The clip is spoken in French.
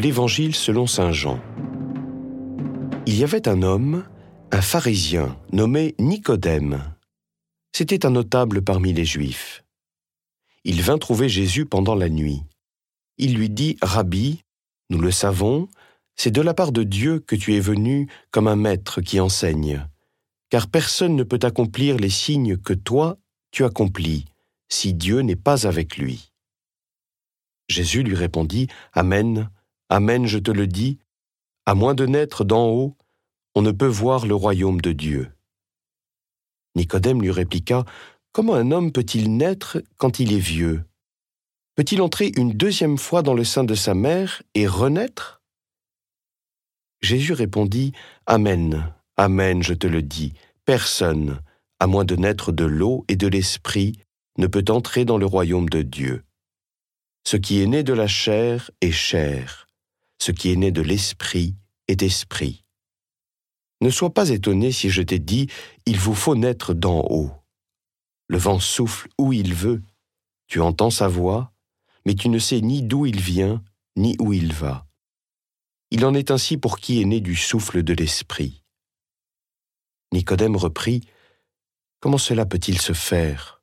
l'Évangile selon Saint Jean. Il y avait un homme, un pharisien, nommé Nicodème. C'était un notable parmi les Juifs. Il vint trouver Jésus pendant la nuit. Il lui dit, Rabbi, nous le savons, c'est de la part de Dieu que tu es venu comme un maître qui enseigne, car personne ne peut accomplir les signes que toi tu accomplis, si Dieu n'est pas avec lui. Jésus lui répondit, Amen, Amen, je te le dis, à moins de naître d'en haut, on ne peut voir le royaume de Dieu. Nicodème lui répliqua, Comment un homme peut-il naître quand il est vieux? Peut-il entrer une deuxième fois dans le sein de sa mère et renaître? Jésus répondit, Amen, Amen, je te le dis, personne, à moins de naître de l'eau et de l'esprit, ne peut entrer dans le royaume de Dieu. Ce qui est né de la chair est chair, ce qui est né de l'esprit est esprit. Ne sois pas étonné si je t'ai dit, il vous faut naître d'en haut. Le vent souffle où il veut, tu entends sa voix, mais tu ne sais ni d'où il vient, ni où il va. Il en est ainsi pour qui est né du souffle de l'esprit. Nicodème reprit, Comment cela peut-il se faire?